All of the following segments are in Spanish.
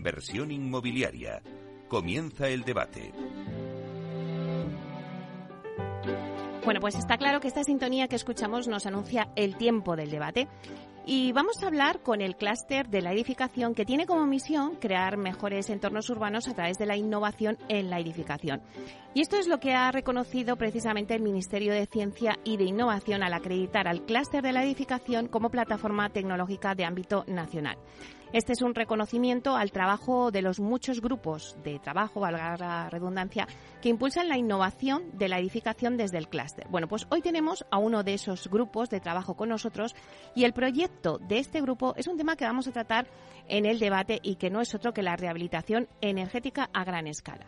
Inversión inmobiliaria. Comienza el debate. Bueno, pues está claro que esta sintonía que escuchamos nos anuncia el tiempo del debate. Y vamos a hablar con el clúster de la edificación que tiene como misión crear mejores entornos urbanos a través de la innovación en la edificación. Y esto es lo que ha reconocido precisamente el Ministerio de Ciencia y de Innovación al acreditar al clúster de la edificación como plataforma tecnológica de ámbito nacional. Este es un reconocimiento al trabajo de los muchos grupos de trabajo, valga la redundancia, que impulsan la innovación de la edificación desde el clúster. Bueno, pues hoy tenemos a uno de esos grupos de trabajo con nosotros y el proyecto de este grupo es un tema que vamos a tratar en el debate y que no es otro que la rehabilitación energética a gran escala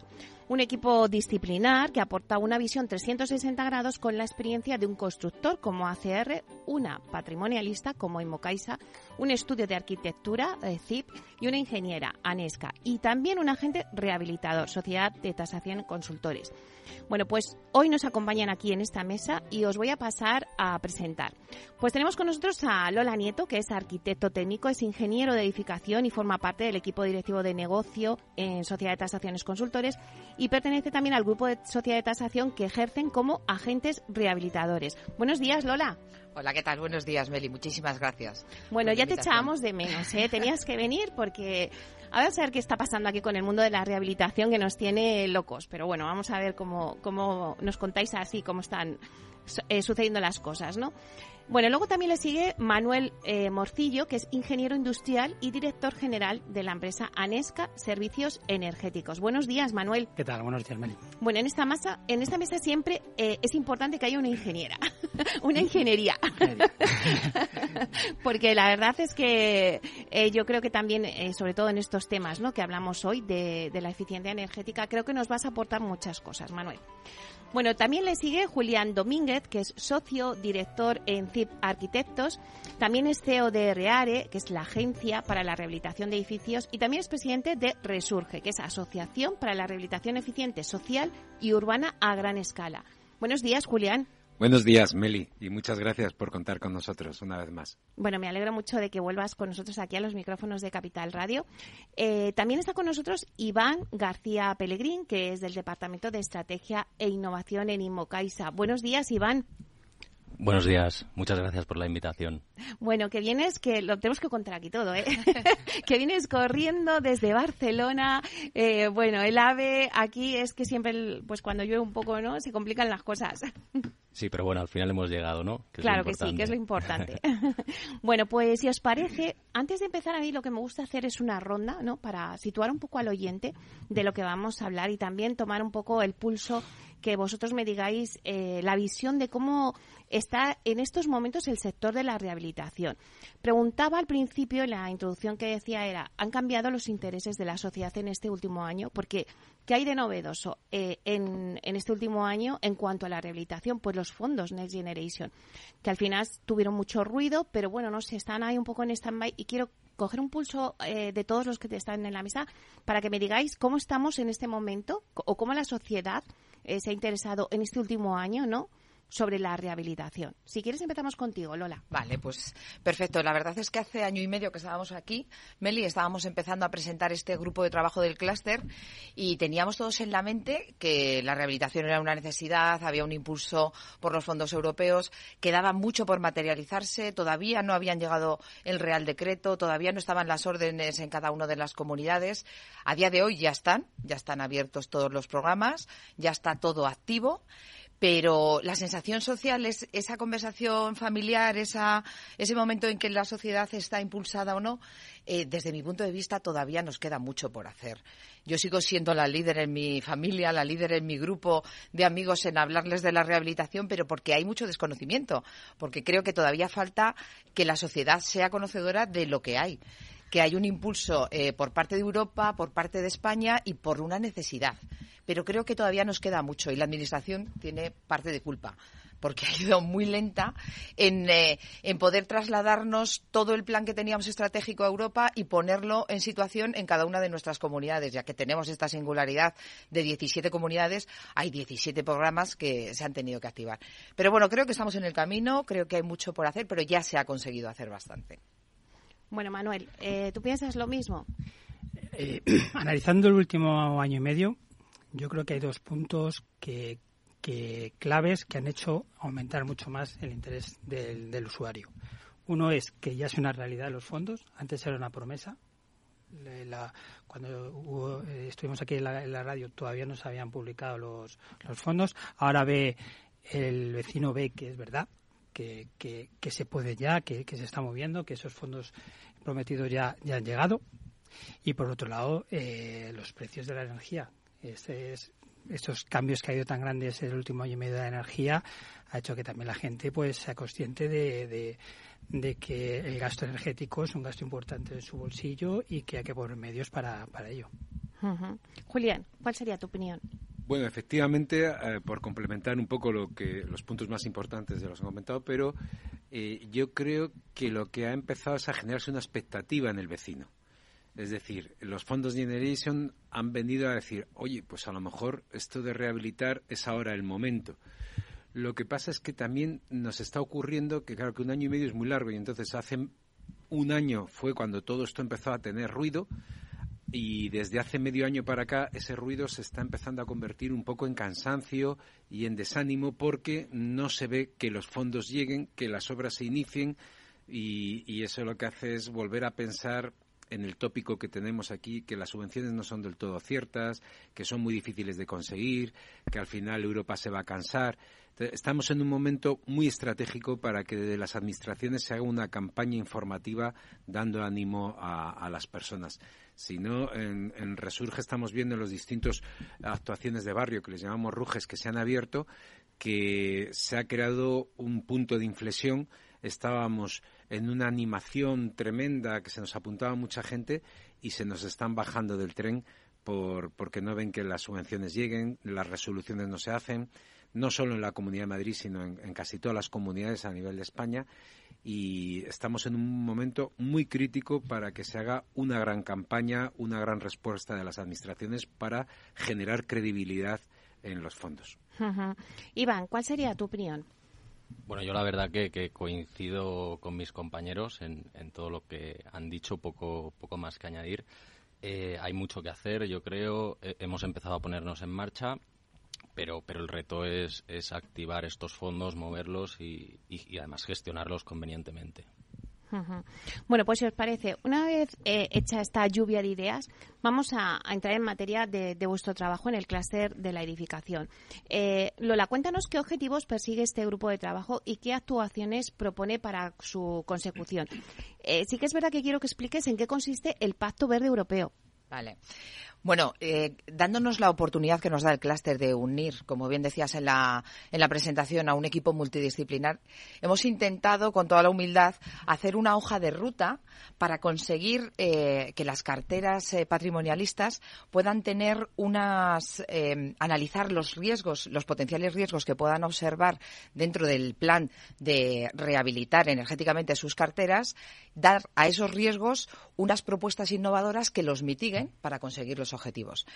un equipo disciplinar que aporta una visión 360 grados con la experiencia de un constructor como ACR, una patrimonialista como Imocaisa, un estudio de arquitectura, CIP, y una ingeniera, ANESCA, y también un agente rehabilitador, Sociedad de Tasación Consultores. Bueno, pues hoy nos acompañan aquí en esta mesa y os voy a pasar a presentar. Pues tenemos con nosotros a Lola Nieto, que es arquitecto técnico, es ingeniero de edificación y forma parte del equipo directivo de negocio en Sociedad de Tasaciones Consultores y pertenece también al grupo de Sociedad de Tasación que ejercen como agentes rehabilitadores. Buenos días, Lola. Hola, ¿qué tal? Buenos días, Meli. Muchísimas gracias. Bueno, ya te echábamos de menos, ¿eh? Tenías que venir porque a ver, qué está pasando aquí con el mundo de la rehabilitación que nos tiene locos. Pero bueno, vamos a ver cómo, cómo nos contáis así, cómo están eh, sucediendo las cosas, ¿no? Bueno, luego también le sigue Manuel eh, Morcillo, que es ingeniero industrial y director general de la empresa Anesca Servicios Energéticos. Buenos días, Manuel. ¿Qué tal? Buenos días, Meli. Bueno, en esta masa, en esta mesa siempre eh, es importante que haya una ingeniera, una ingeniería, porque la verdad es que eh, yo creo que también, sobre todo en estos temas, ¿no? Que hablamos hoy de, de la eficiencia energética, creo que nos vas a aportar muchas cosas, Manuel. Bueno, también le sigue Julián Domínguez, que es socio director en CIP Arquitectos. También es CEO de REARE, que es la agencia para la rehabilitación de edificios. Y también es presidente de Resurge, que es Asociación para la Rehabilitación Eficiente Social y Urbana a Gran Escala. Buenos días, Julián. Buenos días, Meli, y muchas gracias por contar con nosotros una vez más. Bueno, me alegro mucho de que vuelvas con nosotros aquí a los micrófonos de Capital Radio. Eh, también está con nosotros Iván García Pellegrín, que es del Departamento de Estrategia e Innovación en Inmocaisa. Buenos días, Iván. Buenos días, muchas gracias por la invitación. Bueno, que vienes, que lo tenemos que contar aquí todo, ¿eh? que vienes corriendo desde Barcelona. Eh, bueno, el AVE aquí es que siempre, pues cuando llueve un poco, ¿no? Se complican las cosas. Sí, pero bueno, al final hemos llegado, ¿no? claro que sí, que es lo importante. bueno, pues si os parece, antes de empezar a mí lo que me gusta hacer es una ronda, ¿no? Para situar un poco al oyente de lo que vamos a hablar y también tomar un poco el pulso que vosotros me digáis eh, la visión de cómo está en estos momentos el sector de la rehabilitación. Preguntaba al principio, en la introducción que decía era, ¿han cambiado los intereses de la sociedad en este último año? Porque, ¿qué hay de novedoso eh, en, en, este último año en cuanto a la rehabilitación? Pues los fondos Next Generation, que al final tuvieron mucho ruido, pero bueno, no sé, están ahí un poco en stand-by y quiero coger un pulso eh, de todos los que están en la mesa para que me digáis cómo estamos en este momento o cómo la sociedad eh, se ha interesado en este último año, ¿no? Sobre la rehabilitación. Si quieres empezamos contigo, Lola. Vale, pues perfecto. La verdad es que hace año y medio que estábamos aquí, Meli, estábamos empezando a presentar este grupo de trabajo del clúster y teníamos todos en la mente que la rehabilitación era una necesidad, había un impulso por los fondos europeos, quedaba mucho por materializarse, todavía no habían llegado el Real Decreto, todavía no estaban las órdenes en cada una de las comunidades. A día de hoy ya están, ya están abiertos todos los programas, ya está todo activo pero la sensación social es esa conversación familiar, esa, ese momento en que la sociedad está impulsada o no, eh, desde mi punto de vista todavía nos queda mucho por hacer. Yo sigo siendo la líder en mi familia, la líder en mi grupo de amigos en hablarles de la rehabilitación, pero porque hay mucho desconocimiento, porque creo que todavía falta que la sociedad sea conocedora de lo que hay que hay un impulso eh, por parte de Europa, por parte de España y por una necesidad. Pero creo que todavía nos queda mucho y la Administración tiene parte de culpa porque ha ido muy lenta en, eh, en, poder trasladarnos todo el plan que teníamos estratégico a Europa y ponerlo en situación en cada una de nuestras comunidades, ya que tenemos esta singularidad de 17 comunidades, hay 17 programas que se han tenido que activar. Pero bueno, creo que estamos en el camino, creo que hay mucho por hacer, pero ya se ha conseguido hacer bastante. Bueno, Manuel, eh, ¿tú piensas lo mismo? eh, analizando el último año y medio, yo creo que hay dos puntos que, que claves que han hecho aumentar mucho más el interés del, usuario. Uno es que ya es una realidad los fondos. Antes era una promesa. cuando eh, estuvimos aquí en la, radio todavía no se habían publicado los, los fondos. Ahora ve el vecino ve que es verdad, que, que, se puede ya, que, se está moviendo, que esos fondos prometidos ya, ya han llegado. Y por otro lado, eh, los precios de la energía. Este es, estos cambios que ha habido tan grandes el último año y medio de la energía ha hecho que también la gente pues sea consciente de, de, que el gasto energético es un gasto importante en su bolsillo y que hay que poner medios para, para ello. Julián, ¿cuál sería tu opinión? Bueno, efectivamente, eh, por complementar un poco lo que los puntos más importantes de los que han comentado, pero eh, yo creo que lo que ha empezado es a generarse una expectativa en el vecino. Es decir, los fondos Generation han venido a decir, oye, pues a lo mejor esto de rehabilitar es ahora el momento. Lo que pasa es que también nos está ocurriendo que, claro, que un año y medio es muy largo y entonces hace un año fue cuando todo esto empezó a tener ruido y desde hace medio año para acá ese ruido se está empezando a convertir un poco en cansancio y en desánimo porque no se ve que los fondos lleguen, que las obras se inicien y, eso lo que hace es volver a pensar en el tópico que tenemos aquí, que las subvenciones no son del todo ciertas, que son muy difíciles de conseguir, que al final Europa se va a cansar. Estamos en un momento muy estratégico para que desde las administraciones se haga una campaña informativa dando ánimo a, las personas. Si no, en, en, Resurge estamos viendo las distintas actuaciones de barrio que les llamamos rujes que se han abierto, que se ha creado un punto de inflexión. Estábamos en una animación tremenda que se nos apuntaba mucha gente y se nos están bajando del tren por, porque no ven que las subvenciones lleguen, las resoluciones no se hacen, no solo en la Comunidad de Madrid, sino en, en, casi todas las comunidades a nivel de España. Y estamos en un momento muy crítico para que se haga una gran campaña, una gran respuesta de las administraciones para generar credibilidad en los fondos. Iván, ¿cuál sería tu opinión? Bueno, yo la verdad que, coincido con mis compañeros en, todo lo que han dicho, poco, poco más que añadir. Eh, hay mucho que hacer, yo creo. Eh, hemos empezado a ponernos en marcha, pero, pero el reto es, es activar estos fondos, moverlos y además gestionarlos convenientemente. Bueno, pues si os parece, una vez eh, hecha esta lluvia de ideas, vamos a, entrar en materia de, vuestro trabajo en el clúster de la edificación. Eh, Lola, cuéntanos qué objetivos persigue este grupo de trabajo y qué actuaciones propone para su consecución. Eh, sí que es verdad que quiero que expliques en qué consiste el Pacto Verde Europeo. Vale. Bueno, eh, dándonos la oportunidad que nos da el clúster de unir, como bien decías en la, en la presentación, a un equipo multidisciplinar, hemos intentado, con toda la humildad, hacer una hoja de ruta para conseguir eh, que las carteras eh, patrimonialistas puedan tener unas, analizar los riesgos, los potenciales riesgos que puedan observar dentro del plan de rehabilitar energéticamente sus carteras, dar a esos riesgos unas propuestas innovadoras que los mitiguen para objetivos.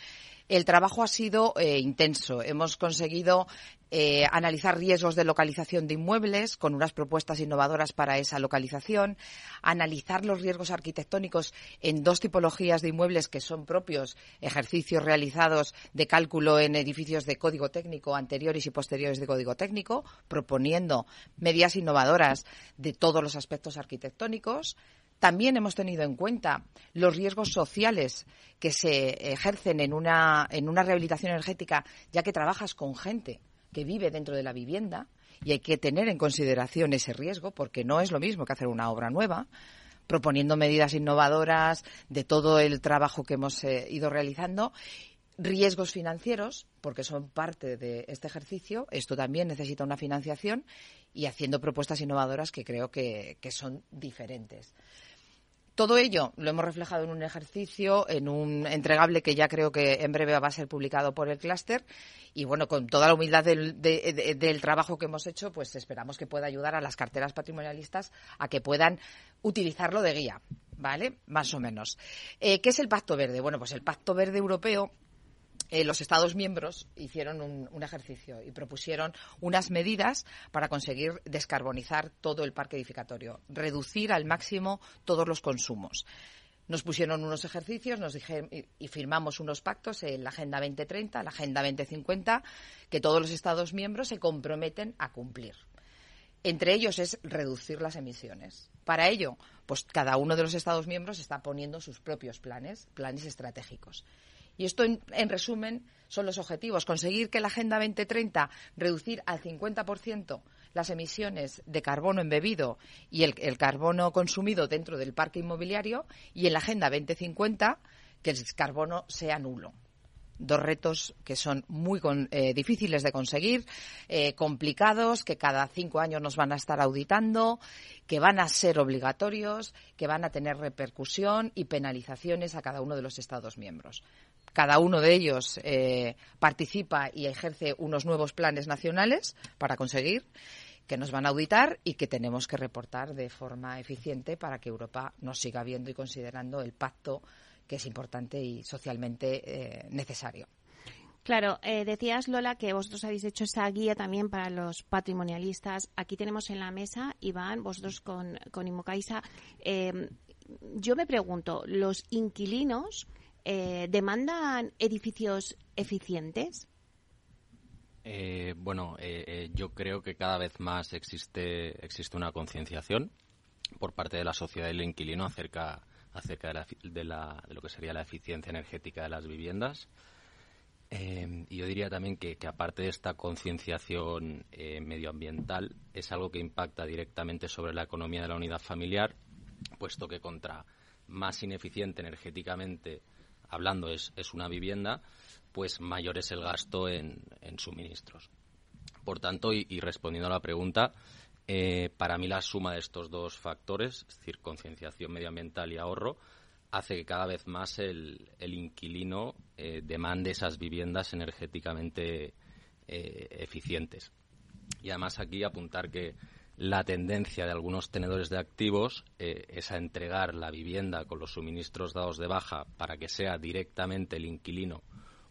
El trabajo ha sido eh, intenso. Hemos conseguido eh, analizar riesgos de localización de inmuebles con unas propuestas innovadoras para esa localización, analizar los riesgos arquitectónicos en dos tipologías de inmuebles que son propios, ejercicios realizados de cálculo en edificios de código técnico anteriores y posteriores de código técnico, proponiendo medidas innovadoras de todos los aspectos arquitectónicos, también hemos tenido en cuenta los riesgos sociales que se ejercen en una, rehabilitación energética, ya que trabajas con gente que vive dentro de la vivienda y hay que tener en consideración ese riesgo porque no es lo mismo que hacer una obra nueva proponiendo medidas innovadoras de todo el trabajo que hemos eh, ido realizando riesgos financieros, porque son parte de este ejercicio. Esto también necesita una financiación y haciendo propuestas innovadoras que creo que son diferentes. Todo ello lo hemos reflejado en un ejercicio, en un entregable que ya creo que en breve va a ser publicado por el clúster. Y bueno, con toda la humildad del, trabajo que hemos hecho, pues esperamos que pueda ayudar a las carteras patrimonialistas a que puedan utilizarlo de guía. ¿Vale? Más o menos. Eh, ¿Qué es el Pacto Verde? Bueno, pues el Pacto Verde Europeo eh, los Estados miembros hicieron un, ejercicio y propusieron unas medidas para conseguir descarbonizar todo el parque edificatorio, reducir al máximo todos los consumos. nos pusieron unos ejercicios nos dijeron, y, firmamos unos pactos en la Agenda 2030, la Agenda 2050, que todos los Estados miembros se comprometen a cumplir. Entre ellos es reducir las emisiones. Para ello, pues cada uno de los Estados miembros está poniendo sus propios planes, planes estratégicos. Y esto, en, resumen, son los objetivos. Conseguir que la Agenda 2030 reducir al 50% las emisiones de carbono embebido y el, carbono consumido dentro del parque inmobiliario y en la Agenda 2050 que el carbono sea nulo dos retos que son muy eh, difíciles de conseguir, eh, complicados, que cada cinco años nos van a estar auditando, que van a ser obligatorios, que van a tener repercusión y penalizaciones a cada uno de los Estados miembros. Cada uno de ellos eh, participa y ejerce unos nuevos planes nacionales para conseguir que nos van a auditar y que tenemos que reportar de forma eficiente para que Europa nos siga viendo y considerando el pacto que es importante y socialmente eh, necesario. Claro, eh, decías Lola que vosotros habéis hecho esa guía también para los patrimonialistas. Aquí tenemos en la mesa, Iván, vosotros con, con Imocaisa. Eh, yo me pregunto, ¿los inquilinos demandan edificios eficientes? Eh, bueno, eh, eh, yo creo que cada vez más existe, existe una concienciación por parte de la sociedad y el inquilino acerca, acerca de, la, de, lo que sería la eficiencia energética de las viviendas. y yo diría también que aparte de esta concienciación medioambiental, es algo que impacta directamente sobre la economía de la unidad familiar, puesto que contra más ineficiente energéticamente hablando es, es una vivienda, pues mayor es el gasto en, suministros. Por tanto, y, respondiendo a la pregunta, eh, para mí la suma de estos dos factores, es decir, concienciación medioambiental y ahorro, hace que cada vez más el, inquilino eh, demande esas viviendas energéticamente eh, eficientes. Y además aquí apuntar que la tendencia de algunos tenedores de activos es a entregar la vivienda con los suministros dados de baja para que sea directamente el inquilino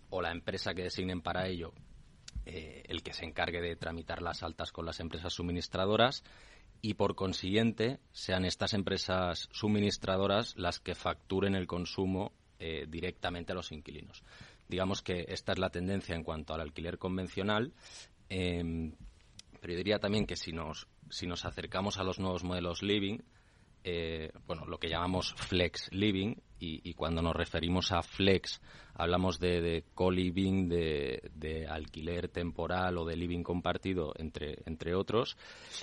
o la empresa que designen para ello eh, el que se encargue de tramitar las altas con las empresas suministradoras y por consiguiente sean estas empresas suministradoras las que facturen el consumo eh, directamente a los inquilinos. Digamos que esta es la tendencia en cuanto al alquiler convencional, em, pero yo diría también que si nos, si nos acercamos a los nuevos modelos living, eh, bueno, lo que llamamos flex living y, cuando nos referimos a flex hablamos de, co-living, de, alquiler temporal o de living compartido, entre, entre otros.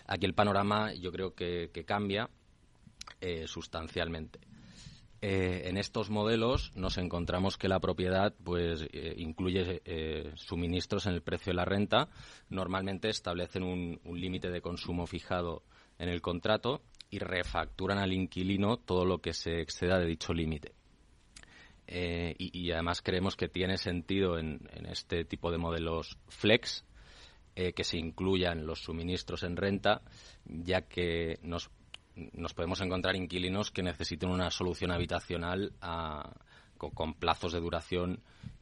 Aquí el panorama yo creo que, cambia eh, sustancialmente. Eh, en estos modelos nos encontramos que la propiedad pues incluye suministros en el precio de la renta. Normalmente establecen un límite de consumo fijado en el contrato y refacturan al inquilino todo lo que se exceda de dicho límite. Eh, y, además creemos que tiene sentido en, este tipo de modelos flex eh, que se incluyan los suministros en renta, ya que nos, podemos encontrar inquilinos que necesiten una solución habitacional con, plazos de duración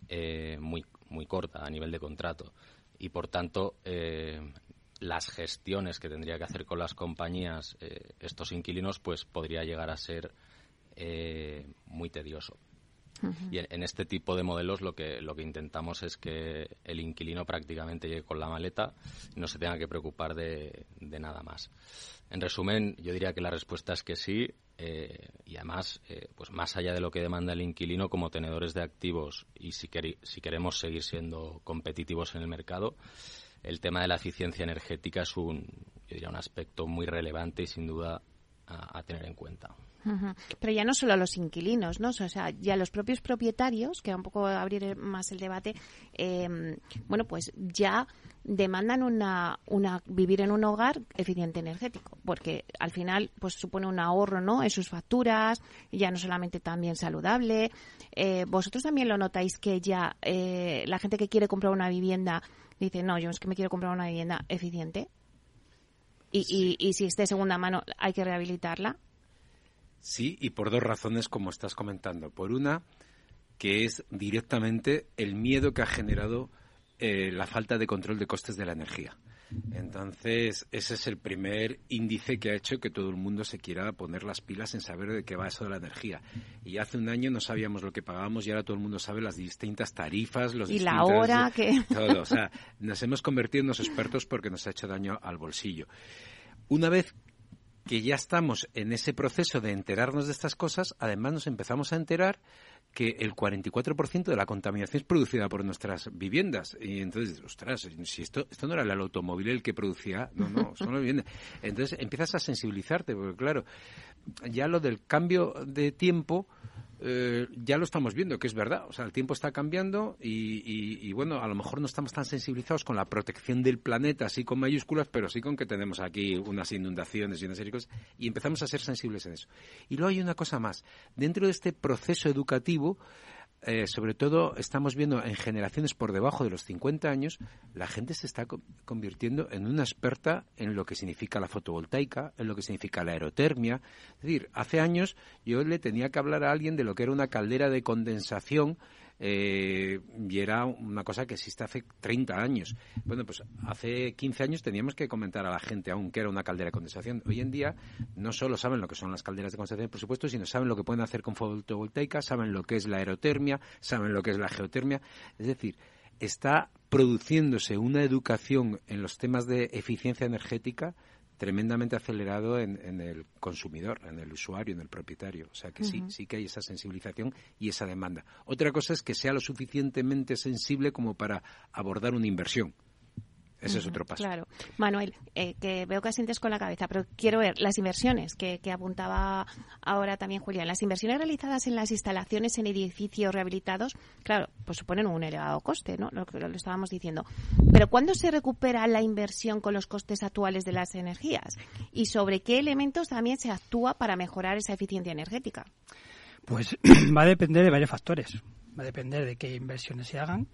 eh, muy, muy corta a nivel de contrato. Y por tanto, las gestiones que tendría que hacer con las compañías eh, estos inquilinos, pues podría llegar a ser eh, muy tedioso. Y en, este tipo de modelos lo que, lo que intentamos es que el inquilino prácticamente llegue con la maleta y no se tenga que preocupar de, nada más. En resumen, yo diría que la respuesta es que sí eh, y además, pues más allá de lo que demanda el inquilino como tenedores de activos y si, si queremos seguir siendo competitivos en el mercado, el tema de la eficiencia energética es un, un aspecto muy relevante y sin duda a, tener en cuenta. Pero ya no solo los inquilinos, ¿no? O sea, ya los propios propietarios, que un poco abrir más el debate, em, bueno, pues ya demandan una, una vivir en un hogar eficiente energético, porque al final pues supone un ahorro, ¿no? En sus facturas, ya no solamente también saludable. Eh, vosotros también lo notáis que ya eh, la gente que quiere comprar una vivienda dice, no, yo es que me quiero comprar una vivienda eficiente. Y, y, si es de segunda mano, hay que rehabilitarla. Sí, y por dos razones, como estás comentando. Por una, que es directamente el miedo que ha generado eh, la falta de control de costes de la energía. Entonces, ese es el primer índice que ha hecho que todo el mundo se quiera poner las pilas en saber de qué va eso de la energía. Y hace un año no sabíamos lo que pagábamos y ahora todo el mundo sabe las distintas tarifas, los y la hora que todo. O sea, nos hemos convertido en los expertos porque nos ha hecho daño al bolsillo. Una vez que ya estamos en ese proceso de enterarnos de estas cosas, además nos empezamos a enterar que el 44% de la contaminación es producida por nuestras viviendas. Y entonces, ostras, si esto, esto no era el automóvil el que producía, no, no, son las viviendas. Entonces empiezas a sensibilizarte, porque claro, ya lo del cambio de tiempo eh, ya lo estamos viendo, que es verdad. O sea, el tiempo está cambiando y, bueno, a lo mejor no estamos tan sensibilizados con la protección del planeta, así con mayúsculas, pero sí con que tenemos aquí unas inundaciones y una serie cosas, y empezamos a ser sensibles en eso. Y luego hay una cosa más. Dentro de este proceso educativo, eh, sobre todo estamos viendo en generaciones por debajo de los 50 años, la gente se está convirtiendo en una experta en lo que significa la fotovoltaica, en lo que significa la aerotermia. Es decir, hace años yo le tenía que hablar a alguien de lo que era una caldera de condensación eh, y era una cosa que existe hace 30 años. Bueno, pues hace 15 años teníamos que comentar a la gente aún que era una caldera de condensación. Hoy en día no solo saben lo que son las calderas de condensación, por supuesto, sino saben lo que pueden hacer con fotovoltaica, saben lo que es la aerotermia, saben lo que es la geotermia. Es decir, está produciéndose una educación en los temas de eficiencia energética tremendamente acelerado en, el consumidor, en el usuario, en el propietario. O sea que sí, sí que hay esa sensibilización y esa demanda. Otra cosa es que sea lo suficientemente sensible como para abordar una inversión. Ese es otro paso. Claro. Manuel, eh, que veo que sientes con la cabeza, pero quiero ver las inversiones que, apuntaba ahora también Julián. Las inversiones realizadas en las instalaciones en edificios rehabilitados, claro, pues suponen un elevado coste, ¿no? Lo que lo estábamos diciendo. Pero ¿cuándo se recupera la inversión con los costes actuales de las energías? ¿Y sobre qué elementos también se actúa para mejorar esa eficiencia energética? Pues va a depender de varios factores. Va a depender de qué inversiones se hagan,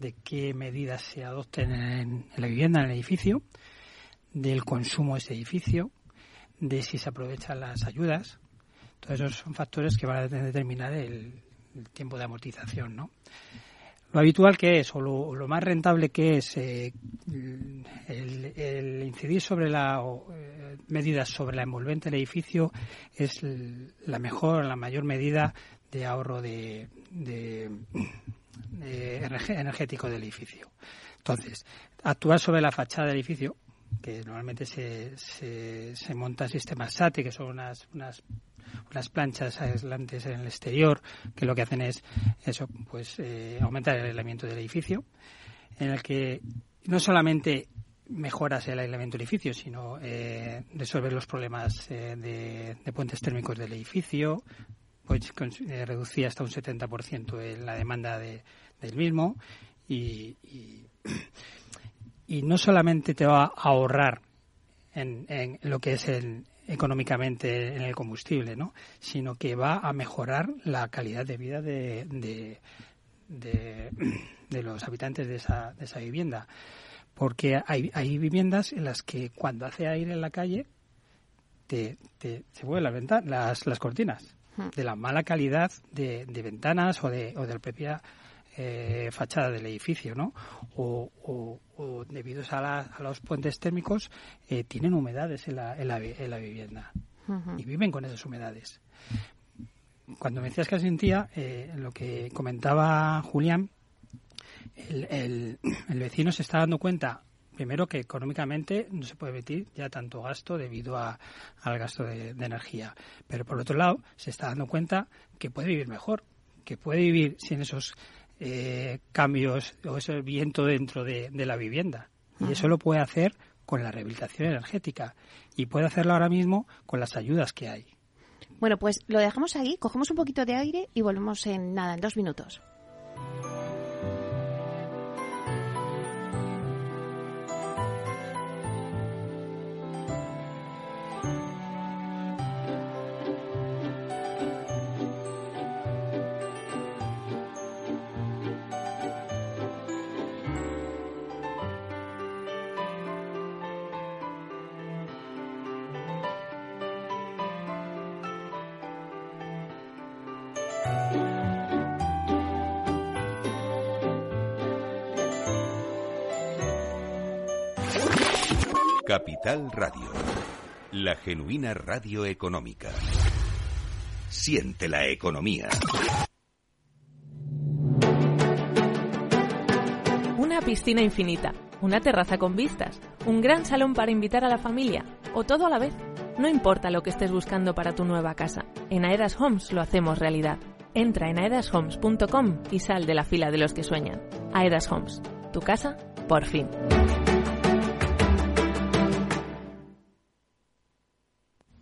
de qué medidas se adopten en, la vivienda, en el edificio, del consumo de ese edificio, de si se aprovechan las ayudas. Todos esos son factores que van a determinar el, tiempo de amortización, ¿no? Lo habitual que es, o lo, más rentable que es eh, el, incidir sobre las eh, medidas sobre la envolvente del edificio es la mejor, la mayor medida de ahorro de, eh, energético del edificio. Entonces, actuar sobre la fachada del edificio, que normalmente se, se, se montan sistemas SATE, que son unas, unas, unas planchas aislantes en el exterior, que lo que hacen es eso, pues eh, aumentar el aislamiento del edificio, en el que no solamente mejoras el aislamiento del edificio, sino eh, resolver los problemas eh, de, de, puentes térmicos del edificio, pues eh, reducía hasta un 70% en la demanda de, del mismo y, y, no solamente te va a ahorrar en, en lo que es el, económicamente en el combustible, ¿no? sino que va a mejorar la calidad de vida de, de, de, los habitantes de esa, de esa vivienda. Porque hay, hay viviendas en las que cuando hace aire en la calle te, te, se vuelven las, las, las cortinas de la mala calidad de, de ventanas o de, o de la propia eh, fachada del edificio, ¿no? O, o, debido a, a, los puentes térmicos eh, tienen humedades en la, en la, en la vivienda y viven con esas humedades. Cuando me decías que sentía, eh, lo que comentaba Julián, el, el, el vecino se está dando cuenta primero que económicamente no se puede emitir ya tanto gasto debido a, al gasto de, energía. Pero por otro lado, se está dando cuenta que puede vivir mejor, que puede vivir sin esos eh, cambios o ese viento dentro de, la vivienda. Y eso lo puede hacer con la rehabilitación energética y puede hacerlo ahora mismo con las ayudas que hay. Bueno, pues lo dejamos ahí, cogemos un poquito de aire y volvemos en nada, en dos minutos. Capital Radio, la genuina radio económica. Siente la economía. Una piscina infinita, una terraza con vistas, un gran salón para invitar a la familia o todo a la vez. No importa lo que estés buscando para tu nueva casa, en Aedas Homes lo hacemos realidad. Entra en aedashomes.com y sal de la fila de los que sueñan. Aedas Homes, tu casa, por fin.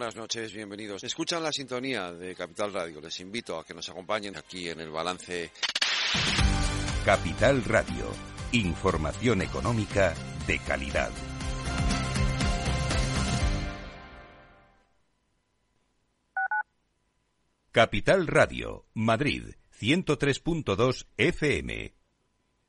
noches, bienvenidos. Escuchan la sintonía de Capital Radio. Les invito a que nos acompañen aquí en el balance. Capital Radio. Información económica de calidad. Capital Radio, Madrid, 103.2 FM.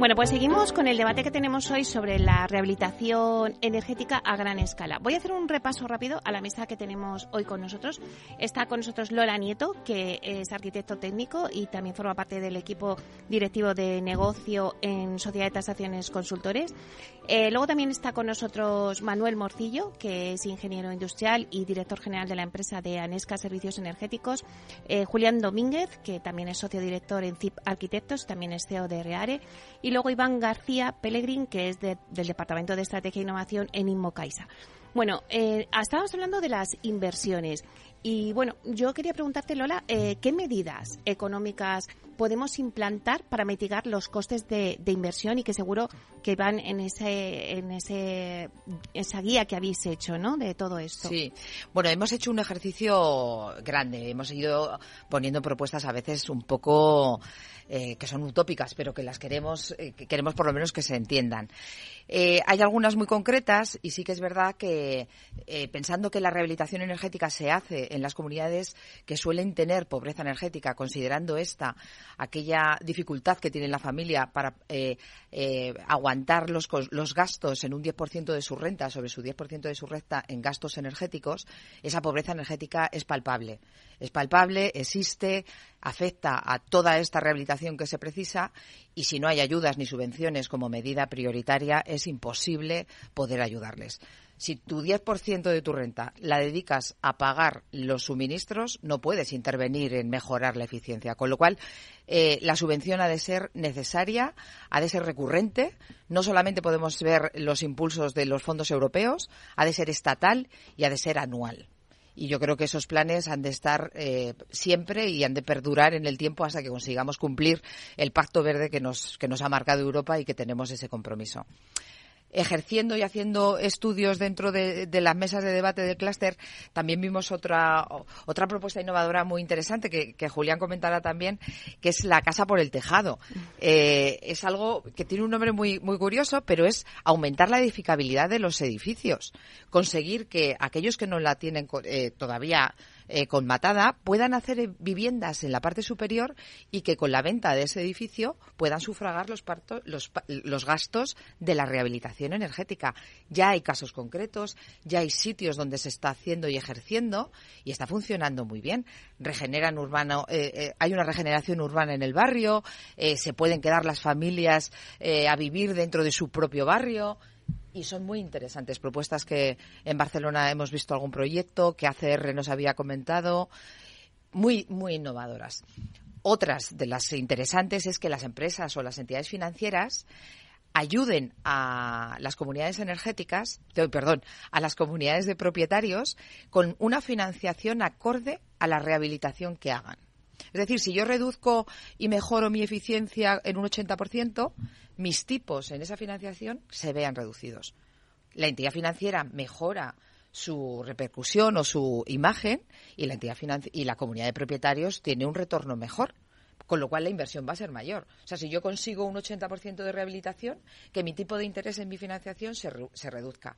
Bueno, pues seguimos con el debate que tenemos hoy sobre la rehabilitación energética a gran escala. Voy a hacer un repaso rápido a la mesa que tenemos hoy con nosotros. Está con nosotros Lola Nieto, que es arquitecto técnico y también forma parte del equipo directivo de negocio en Sociedad de Tasaciones Consultores. Eh, luego también está con nosotros Manuel Morcillo, que es ingeniero industrial y director general de la empresa de Anesca Servicios Energéticos. Eh, Julián Domínguez, que también es socio director en CIP Arquitectos, también es CEO de Reare. Y luego Iván García Pellegrín, que es del Departamento de Estrategia e Innovación en Inmocaisa. Bueno, eh, estábamos hablando de las inversiones. Y bueno, yo quería preguntarte, Lola, eh, ¿qué medidas económicas podemos implantar para mitigar los costes de, inversión y que seguro que van en ese, en ese, esa guía que habéis hecho, ¿no? De todo esto. Sí. Bueno, hemos hecho un ejercicio grande. Hemos ido poniendo propuestas a veces un poco eh, que son utópicas, pero que las queremos, eh, que queremos por lo menos que se entiendan. Eh, hay algunas muy concretas y sí que es verdad que pensando que la rehabilitación energética se hace en las comunidades que suelen tener pobreza energética, considerando esta aquella dificultad que tiene la familia para aguantar los, los gastos en un 10% de su renta, sobre su 10% de su renta en gastos energéticos, esa pobreza energética es palpable. Es palpable, existe, afecta a toda esta rehabilitación que se precisa y si no hay ayudas ni subvenciones como medida prioritaria es imposible poder ayudarles. Si tu 10% de tu renta la dedicas a pagar los suministros, no puedes intervenir en mejorar la eficiencia. Con lo cual, eh, la subvención ha de ser necesaria, ha de ser recurrente. No solamente podemos ver los impulsos de los fondos europeos, ha de ser estatal y ha de ser anual y yo creo que esos planes han de estar eh, siempre y han de perdurar en el tiempo hasta que consigamos cumplir el pacto verde que nos, que nos ha marcado Europa y que tenemos ese compromiso ejerciendo y haciendo estudios dentro de, las mesas de debate del clúster, también vimos otra, otra propuesta innovadora muy interesante que, Julián comentará también, que es la casa por el tejado. Eh, es algo que tiene un nombre muy, muy curioso, pero es aumentar la edificabilidad de los edificios. Conseguir que aquellos que no la tienen eh, todavía eh, con matada puedan hacer eh, viviendas en la parte superior y que con la venta de ese edificio puedan sufragar los, los, gastos de la rehabilitación energética. Ya hay casos concretos, ya hay sitios donde se está haciendo y ejerciendo y está funcionando muy bien. Regeneran urbano, eh, hay una regeneración urbana en el barrio, se pueden quedar las familias a vivir dentro de su propio barrio y son muy interesantes propuestas que en Barcelona hemos visto algún proyecto que ACR nos había comentado muy muy innovadoras. Otras de las interesantes es que las empresas o las entidades financieras ayuden a las comunidades energéticas, perdón, a las comunidades de propietarios con una financiación acorde a la rehabilitación que hagan. Es decir, si yo reduzco y mejoro mi eficiencia en un 80%, mis tipos en esa financiación se vean reducidos. La entidad financiera mejora su repercusión o su imagen y la entidad y la comunidad de propietarios tiene un retorno mejor con lo cual la inversión va a ser mayor. O sea, si yo consigo un 80% de rehabilitación, que mi tipo de interés en mi financiación se, se reduzca.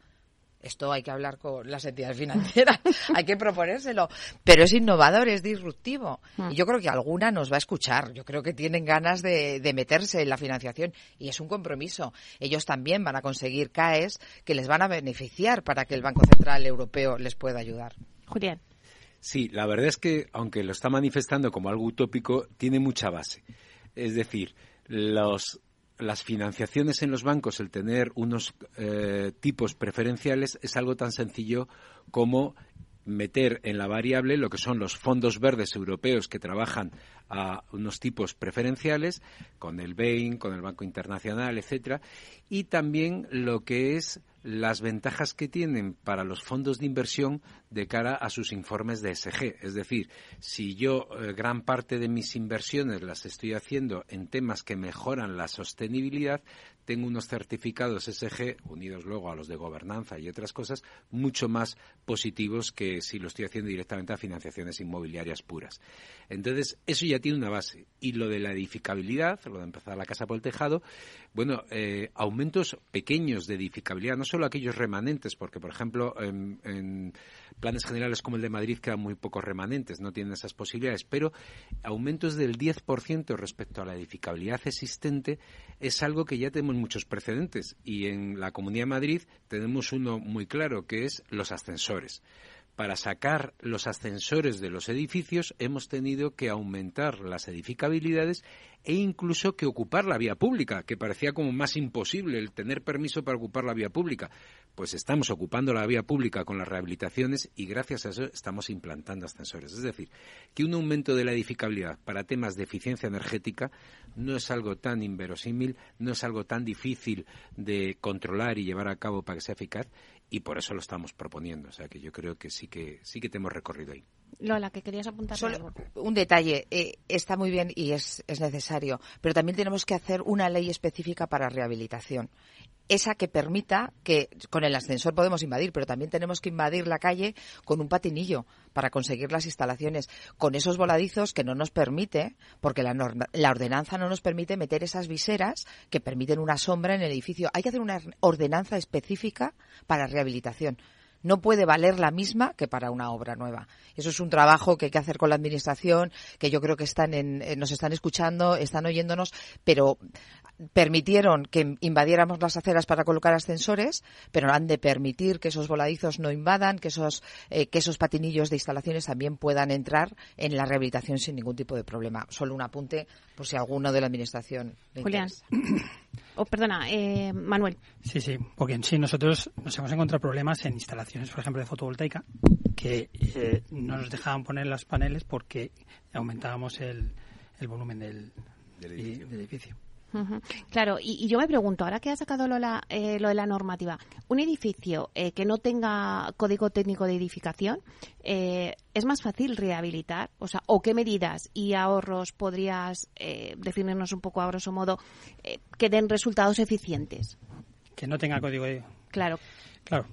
Esto hay que hablar con las entidades financieras, hay que proponérselo. Pero es innovador, es disruptivo. Hmm. Y yo creo que alguna nos va a escuchar. Yo creo que tienen ganas de, meterse en la financiación y es un compromiso. Ellos también van a conseguir CAES que les van a beneficiar para que el Banco Central Europeo les pueda ayudar. Julián. Sí, la verdad es que, aunque lo está manifestando como algo utópico, tiene mucha base. Es decir, los las financiaciones en los bancos, el tener unos eh, tipos preferenciales, es algo tan sencillo como meter en la variable lo que son los fondos verdes europeos que trabajan a unos tipos preferenciales con el BEIN, con el Banco Internacional, etcétera, y también lo que es las ventajas que tienen para los fondos de inversión de cara a sus informes de SG. Es decir, si yo eh, gran parte de mis inversiones las estoy haciendo en temas que mejoran la sostenibilidad, tengo unos certificados SG, unidos luego a los de gobernanza y otras cosas, mucho más positivos que si lo estoy haciendo directamente a financiaciones inmobiliarias puras. Entonces, eso ya tiene una base. Y lo de la edificabilidad, lo de empezar la casa por el tejado, bueno, eh, aumentos pequeños de edificabilidad, no solo aquellos remanentes, porque, por ejemplo, en, planes generales como el de Madrid quedan muy pocos remanentes, no tienen esas posibilidades, pero aumentos del 10% respecto a la edificabilidad existente es algo que ya tenemos muchos precedentes. Y en la Comunidad de Madrid tenemos uno muy claro, que es los ascensores para sacar los ascensores de los edificios hemos tenido que aumentar las edificabilidades e incluso que ocupar la vía pública, que parecía como más imposible el tener permiso para ocupar la vía pública. Pues estamos ocupando la vía pública con las rehabilitaciones y gracias a eso estamos implantando ascensores. Es decir, que un aumento de la edificabilidad para temas de eficiencia energética no es algo tan inverosímil, no es algo tan difícil de controlar y llevar a cabo para que sea eficaz y por eso lo estamos proponiendo. O sea que yo creo que sí que sí que tenemos recorrido ahí. Lola, que querías apuntar. Solo un detalle. Eh, está muy bien y es, es necesario, pero también tenemos que hacer una ley específica para rehabilitación esa que permita que con el ascensor podemos invadir, pero también tenemos que invadir la calle con un patinillo para conseguir las instalaciones, con esos voladizos que no nos permite, porque la, la ordenanza no nos permite meter esas viseras que permiten una sombra en el edificio. Hay que hacer una ordenanza específica para rehabilitación no puede valer la misma que para una obra nueva. Eso es un trabajo que hay que hacer con la Administración, que yo creo que están en, nos están escuchando, están oyéndonos, pero permitieron que invadiéramos las aceras para colocar ascensores, pero han de permitir que esos voladizos no invadan, que esos, eh, que esos patinillos de instalaciones también puedan entrar en la rehabilitación sin ningún tipo de problema. Solo un apunte por si alguno de la Administración le Julián. Oh, perdona, eh, Manuel. Sí, sí, porque en sí nosotros nos hemos encontrado problemas en instalaciones, por ejemplo, de fotovoltaica, que eh, no nos dejaban poner los paneles porque aumentábamos el, el volumen del edificio. Claro, y, yo me pregunto, ahora que ha sacado lo, eh, lo de la normativa, un edificio eh, que no tenga código técnico de edificación, eh, ¿es más fácil rehabilitar? O sea, ¿o qué medidas y ahorros podrías definirnos un poco a grosso modo que den resultados eficientes? Que no tenga código de... Claro. Claro,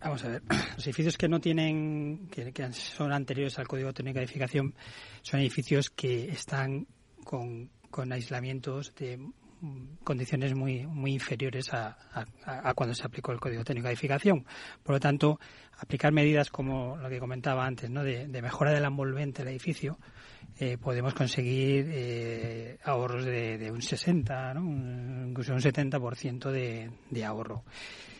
vamos a ver. Los edificios que no tienen, que, que, son anteriores al Código Técnico de Edificación, son edificios que están con con aislamientos de condiciones muy muy inferiores a, cuando se aplicó el Código Técnico de Edificación. Por lo tanto, aplicar medidas como lo que comentaba antes, ¿no? de, mejora del envolvente del edificio, eh, podemos conseguir eh, ahorros de, un 60, ¿no? incluso un 70% de, de ahorro.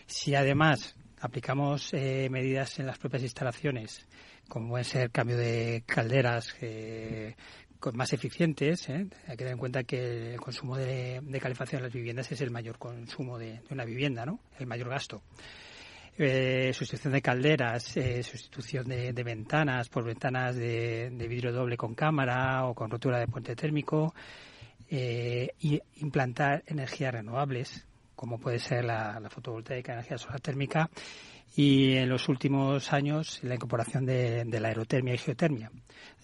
Si además aplicamos eh, medidas en las propias instalaciones, como puede ser cambio de calderas, más eficientes. ¿eh? Hay que tener en cuenta que el consumo de, calefacción en las viviendas es el mayor consumo de, una vivienda, ¿no? El mayor gasto. Eh, sustitución de calderas, eh, sustitución de, ventanas por ventanas de, vidrio doble con cámara o con rotura de puente térmico y implantar energías renovables como puede ser la, la fotovoltaica, energía solar térmica y en los últimos años la incorporación de, la aerotermia y geotermia.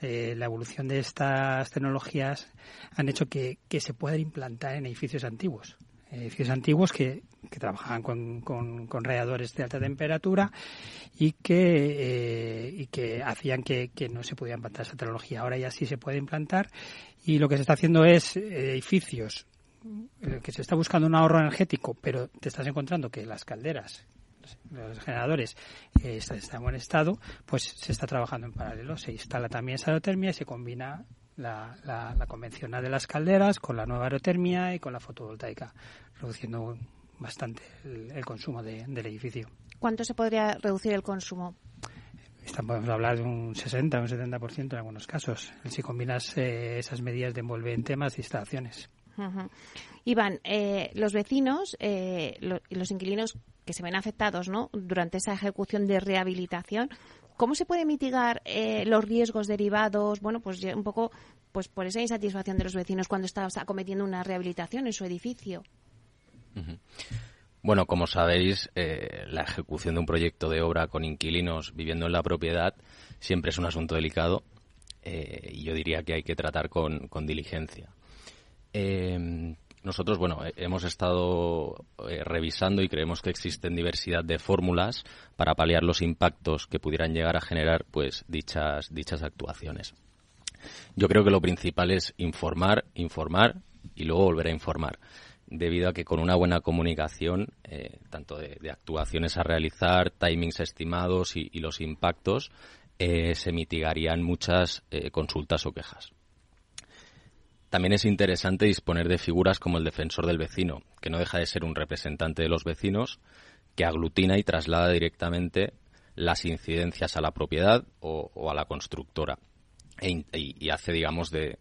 Eh, la evolución de estas tecnologías han hecho que, se puedan implantar en edificios antiguos. Edificios antiguos que, que trabajaban con, con, radiadores de alta temperatura y que, eh, y que hacían que, no se pudiera implantar esa tecnología. Ahora ya sí se puede implantar y lo que se está haciendo es edificios eh, que se está buscando un ahorro energético, pero te estás encontrando que las calderas los generadores eh, están en buen estado, pues se está trabajando en paralelo. Se instala también esa aerotermia y se combina la, la, convencional de las calderas con la nueva aerotermia y con la fotovoltaica, reduciendo bastante el, consumo del edificio. ¿Cuánto se podría reducir el consumo? podemos hablar de un 60 o un 70% en algunos casos, si combinas eh, esas medidas de envolvente más instalaciones. Iván, eh, los vecinos y los inquilinos que se ven afectados ¿no? durante esa ejecución de rehabilitación, ¿cómo se puede mitigar eh, los riesgos derivados, bueno, pues un poco pues por esa insatisfacción de los vecinos cuando está acometiendo una rehabilitación en su edificio? Bueno, como sabéis, eh, la ejecución de un proyecto de obra con inquilinos viviendo en la propiedad siempre es un asunto delicado eh, y yo diría que hay que tratar con diligencia. Nosotros, bueno, hemos estado revisando y creemos que existen diversidad de fórmulas para paliar los impactos que pudieran llegar a generar, pues, dichas, dichas actuaciones. Yo creo que lo principal es informar, informar y luego volver a informar debido a que con una buena comunicación, eh, tanto de, actuaciones a realizar, timings estimados y, los impactos, eh, se mitigarían muchas eh, consultas o quejas. También es interesante disponer de figuras como el defensor del vecino, que no deja de ser un representante de los vecinos, que aglutina y traslada directamente las incidencias a la propiedad o, a la constructora e y hace, digamos, de,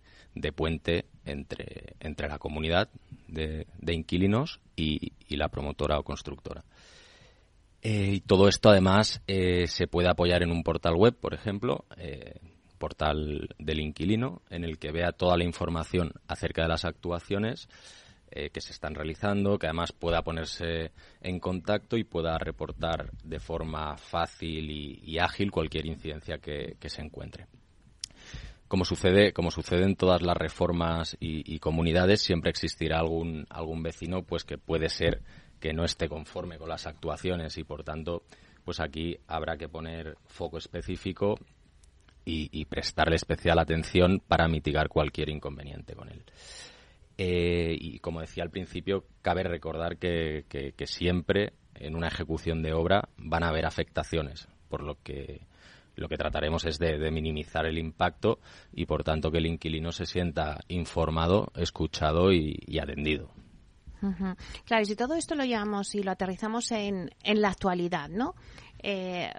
puente entre, entre la comunidad de, inquilinos y, la promotora o constructora. Eh, y todo esto además eh, se puede apoyar en un portal web, por ejemplo, eh, portal del inquilino, en el que vea toda la información acerca de las actuaciones que se están realizando, que además pueda ponerse en contacto y pueda reportar de forma fácil y, ágil cualquier incidencia que se encuentre. Como sucede, como sucede en todas las reformas y, comunidades, siempre existirá algún, algún vecino pues que puede ser que no esté conforme con las actuaciones y por tanto pues aquí habrá que poner foco específico y, prestarle especial atención para mitigar cualquier inconveniente con él. Eh, y como decía al principio, cabe recordar que, que siempre en una ejecución de obra van a haber afectaciones, por lo que lo que trataremos es de, minimizar el impacto y, por tanto, que el inquilino se sienta informado, escuchado y, atendido. Claro, y si todo esto lo llevamos y lo aterrizamos en, en la actualidad, ¿no? Eh,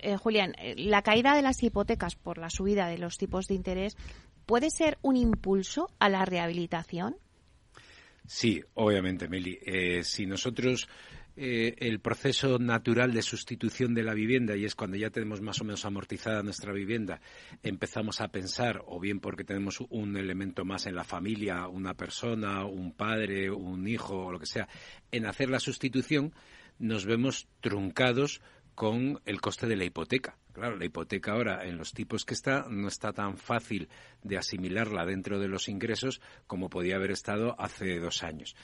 eh, Julián, la caída de las hipotecas por la subida de los tipos de interés puede ser un impulso a la rehabilitación. Sí, obviamente, Meli. Eh, si nosotros eh, el proceso natural de sustitución de la vivienda y es cuando ya tenemos más o menos amortizada nuestra vivienda, empezamos a pensar, o bien porque tenemos un elemento más en la familia, una persona, un padre, un hijo o lo que sea, en hacer la sustitución, nos vemos truncados con el coste de la hipoteca. Claro, la hipoteca ahora, en los tipos que está, no está tan fácil de asimilarla dentro de los ingresos como podía haber estado hace dos años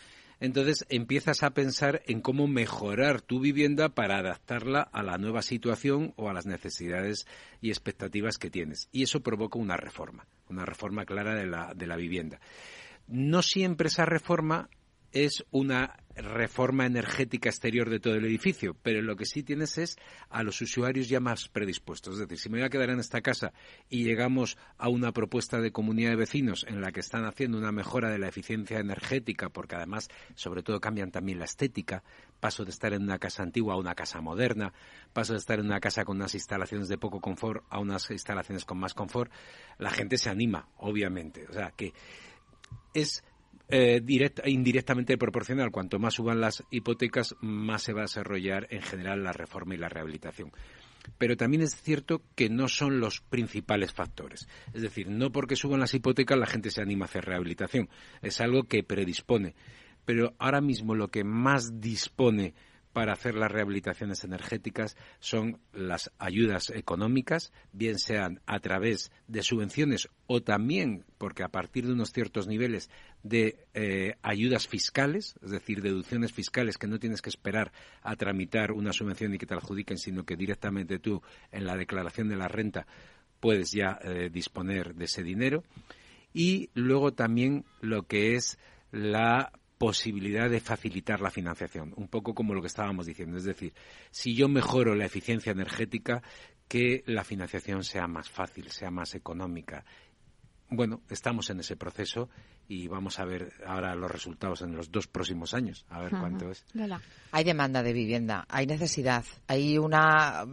entonces empiezas a pensar en cómo mejorar tu vivienda para adaptarla a la nueva situación o a las necesidades y expectativas que tienes. Y eso provoca una reforma, una reforma clara de la, de la vivienda. No siempre esa reforma es una reforma energética exterior de todo el edificio, pero lo que sí tienes es a los usuarios ya más predispuestos. Es decir, si me voy a quedar en esta casa y llegamos a una propuesta de comunidad de vecinos en la que están haciendo una mejora de la eficiencia energética, porque además, sobre todo, cambian también la estética, paso de estar en una casa antigua a una casa moderna, paso de estar en una casa con unas instalaciones de poco confort a unas instalaciones con más confort, la gente se anima, obviamente. O sea, que es eh, directa, indirectamente proporcional. Cuanto más suban las hipotecas, más se va a desarrollar en general la reforma y la rehabilitación. Pero también es cierto que no son los principales factores. Es decir, no porque suban las hipotecas la gente se anima a hacer rehabilitación. Es algo que predispone. Pero ahora mismo lo que más dispone para hacer las rehabilitaciones energéticas son las ayudas económicas, bien sean a través de subvenciones o también, porque a partir de unos ciertos niveles, de eh, ayudas fiscales, es decir, deducciones fiscales que no tienes que esperar a tramitar una subvención y que te adjudiquen, sino que directamente tú en la declaración de la renta puedes ya eh, disponer de ese dinero. Y luego también lo que es la posibilidad de facilitar la financiación, un poco como lo que estábamos diciendo. Es decir, si yo mejoro la eficiencia energética, que la financiación sea más fácil, sea más económica. Bueno, estamos en ese proceso y vamos a ver ahora los resultados en los dos próximos años, a ver cuánto es. Hay demanda de vivienda, hay necesidad, hay una.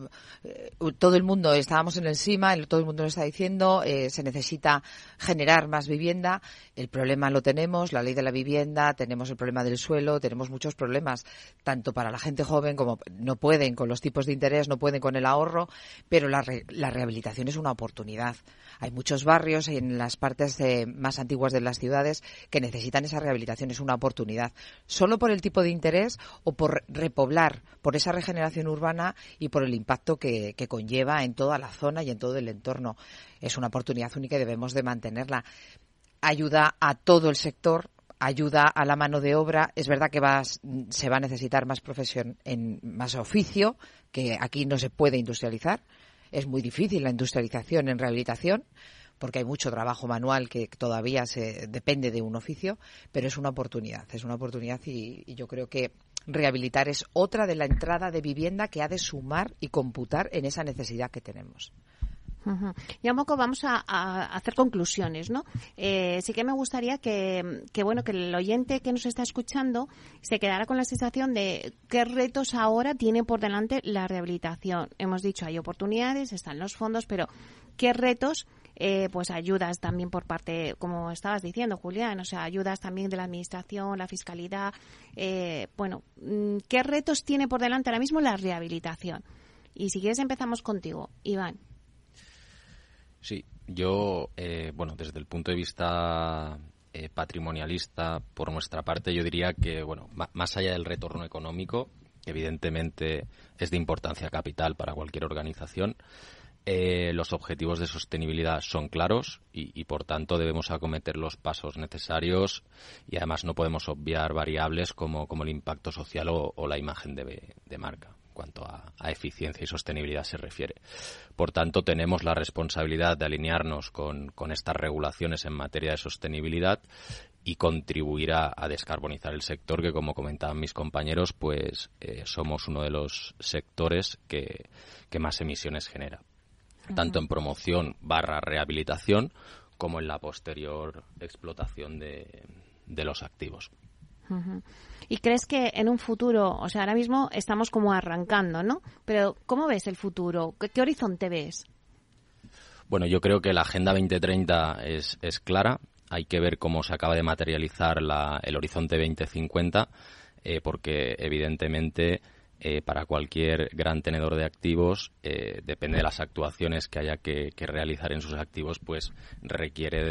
Eh, todo el mundo, estábamos en el CIMA, todo el mundo lo está diciendo, eh, se necesita generar más vivienda. El problema lo tenemos, la ley de la vivienda, tenemos el problema del suelo, tenemos muchos problemas, tanto para la gente joven como no pueden con los tipos de interés, no pueden con el ahorro, pero la, la rehabilitación es una oportunidad. Hay muchos barrios en las partes eh, más antiguas de las ciudades que necesitan esa rehabilitación. Es una oportunidad. Solo por el tipo de interés o por repoblar, por esa regeneración urbana y por el impacto que, que conlleva en toda la zona y en todo el entorno. Es una oportunidad única y debemos de mantenerla. Ayuda a todo el sector ayuda a la mano de obra. Es verdad que vas, se va a necesitar más profesión, en más oficio, que aquí no se puede industrializar. Es muy difícil la industrialización en rehabilitación porque hay mucho trabajo manual que todavía se depende de un oficio, pero es una oportunidad, es una oportunidad y, y yo creo que rehabilitar es otra de la entrada de vivienda que ha de sumar y computar en esa necesidad que tenemos. Ya un poco vamos a, hacer conclusiones, ¿no? Eh, sí que me gustaría que, bueno, que el oyente que nos está escuchando se quedara con la sensación de qué retos ahora tiene por delante la rehabilitación. Hemos dicho, hay oportunidades, están los fondos, pero ¿qué retos eh, pues ayudas también por parte, como estabas diciendo, Julián, o sea, ayudas también de la administración, la fiscalidad. Eh, bueno, mm, ¿qué retos tiene por delante ahora mismo la rehabilitación? Y si quieres empezamos contigo, Iván. Sí, yo, eh, bueno, desde el punto de vista eh, patrimonialista, por nuestra parte, yo diría que, bueno, más allá del retorno económico, evidentemente es de importancia capital para cualquier organización, eh, los objetivos de sostenibilidad son claros y, por tanto debemos acometer los pasos necesarios y además no podemos obviar variables como, como el impacto social o, la imagen de marca cuanto a, eficiencia y sostenibilidad se refiere. Por tanto, tenemos la responsabilidad de alinearnos con, estas regulaciones en materia de sostenibilidad y contribuir a, descarbonizar el sector que, como comentaban mis compañeros, pues eh, somos uno de los sectores que, más emisiones genera, tanto en promoción barra rehabilitación como en la posterior explotación de, los activos. ¿Y crees que en un futuro, o sea, ahora mismo estamos como arrancando, ¿no? Pero ¿cómo ves el futuro? ¿Qué, horizonte ves? Bueno, yo creo que la Agenda 2030 es, es clara. Hay que ver cómo se acaba de materializar el horizonte 2050, eh, porque evidentemente eh, para cualquier gran tenedor de activos, eh, depende de las actuaciones que haya que, realizar en sus activos, pues requiere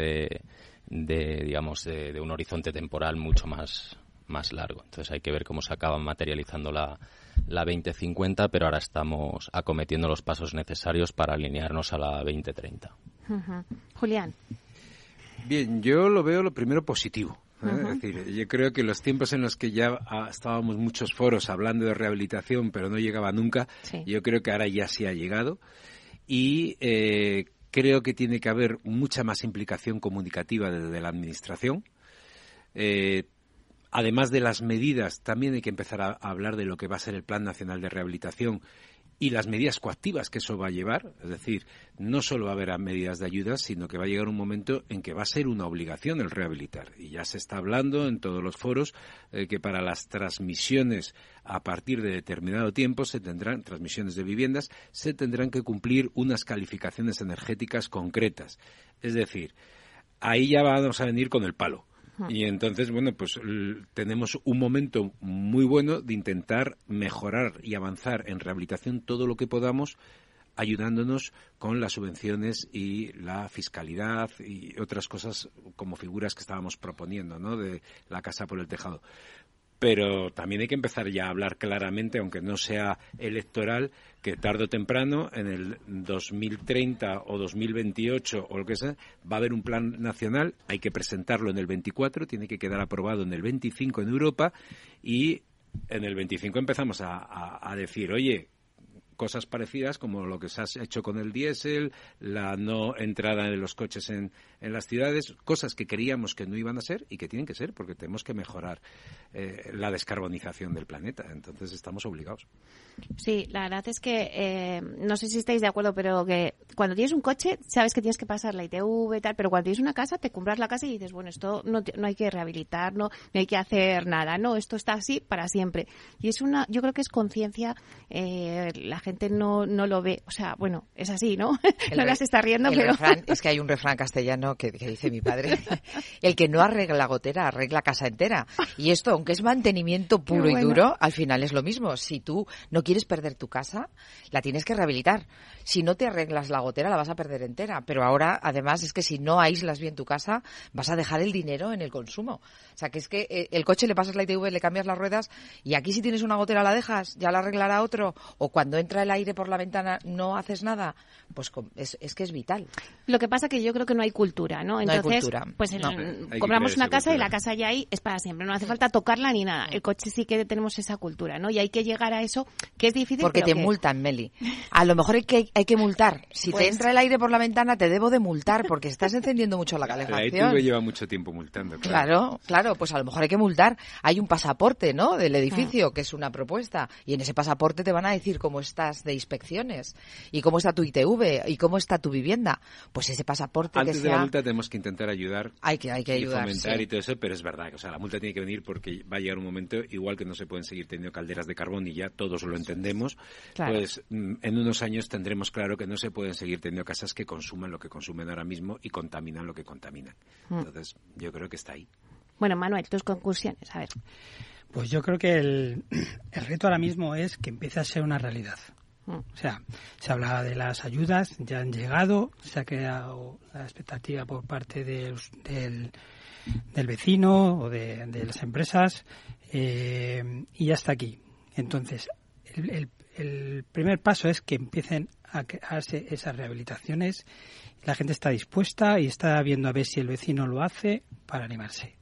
de, digamos, de, un horizonte temporal mucho más, más largo. Entonces hay que ver cómo se acaba materializando la, la 2050, pero ahora estamos acometiendo los pasos necesarios para alinearnos a la 2030. Julián. Bien, yo lo veo lo primero positivo. ¿eh? Es decir, yo creo que los tiempos en los que ya ah, estábamos muchos foros hablando de rehabilitación, pero no llegaba nunca, yo creo que ahora ya sí ha llegado. Y eh, creo que tiene que haber mucha más implicación comunicativa desde la Administración. Eh, además de las medidas, también hay que empezar a, hablar de lo que va a ser el Plan Nacional de Rehabilitación y las medidas coactivas que eso va a llevar. Es decir, no solo va a haber medidas de ayuda, sino que va a llegar un momento en que va a ser una obligación el rehabilitar. Y ya se está hablando en todos los foros eh, que para las transmisiones a partir de determinado tiempo se tendrán, transmisiones de viviendas, se tendrán que cumplir unas calificaciones energéticas concretas. Es decir, ahí ya vamos a venir con el palo y entonces, bueno, pues tenemos un momento muy bueno de intentar mejorar y avanzar en rehabilitación todo lo que podamos ayudándonos con las subvenciones y la fiscalidad y otras cosas como figuras que estábamos proponiendo, ¿no? De la casa por el tejado pero también hay que empezar ya a hablar claramente, aunque no sea electoral, que tarde o temprano, en el 2030 o 2028 o lo que sea, va a haber un plan nacional, hay que presentarlo en el 24, tiene que quedar aprobado en el 25 en Europa y en el 25 empezamos a, decir, oye, cosas parecidas como lo que se ha hecho con el diésel, la no entrada de los coches en, en, las ciudades, cosas que creíamos que no iban a ser y que tienen que ser porque tenemos que mejorar eh, la descarbonización del planeta. Entonces estamos obligados. Sí, la verdad es que eh, no sé si estáis de acuerdo, pero que cuando tienes un coche sabes que tienes que pasar la ITV y tal, pero cuando tienes una casa te compras la casa y dices, bueno, esto no, no hay que rehabilitar, no, no hay que hacer nada, no, esto está así para siempre. Y es una, yo creo que es conciencia, eh, la gente no, no lo ve, o sea, bueno, es así, ¿no? no las está riendo, pero... es que hay un refrán castellano que, que dice mi padre, el que no arregla la gotera arregla casa entera. Y esto, aunque es mantenimiento puro y duro, al final es lo mismo. Si tú no quieres perder tu casa, la tienes que rehabilitar. Si no te arreglas la gotera, la vas a perder entera. Pero ahora, además, es que si no aíslas bien tu casa, vas a dejar el dinero en el consumo. O sea, que es que eh, el coche le pasas la ITV, le cambias las ruedas y aquí si tienes una gotera la dejas, ya la arreglará otro. O cuando entras entra el aire por la ventana, no haces nada, pues es, es que es vital. Lo que pasa que yo creo que no hay cultura, ¿no? Entonces, pues compramos una casa y la casa ya ahí es para siempre, no hace falta tocarla ni nada. El coche sí que tenemos esa cultura, ¿no? Y hay que llegar a eso, que es difícil. Porque te multan, Meli. A lo mejor hay que, hay que multar. Si te Pues entra el aire por la ventana, te debo de multar porque estás encendiendo mucho la La calefacción. ITV lleva mucho tiempo multando. Claro, claro, pues a lo mejor hay que multar. Hay un pasaporte, ¿no? Del edificio, que es una propuesta. Y en ese pasaporte te van a decir cómo de inspecciones y cómo está tu ITV y cómo está tu vivienda. Pues ese pasaporte Antes que de la sea... multa tenemos que intentar ayudar Hay que, hay que y ayudar, fomentar sí. y todo eso, pero es verdad que o sea, la multa tiene que venir porque va a llegar un momento, igual que no se pueden seguir teniendo calderas de carbón y ya todos lo entendemos, Claro. pues mm, en unos años tendremos claro que no se pueden seguir teniendo casas que consuman lo que consumen ahora mismo y contaminan lo que contaminan. Mm. Entonces, yo creo que está ahí. Bueno, Manuel, tus conclusiones, a ver. Pues yo creo que el, el reto ahora mismo es que empiece a ser una realidad. Mm. O sea, se hablaba de las ayudas, ya han llegado, se ha creado la expectativa por parte del, del, vecino o de, de las empresas eh, y ya está aquí. Entonces, el, el- el primer paso es que empiecen a crearse esas rehabilitaciones. La gente está dispuesta y está viendo a ver si el vecino lo hace para animarse.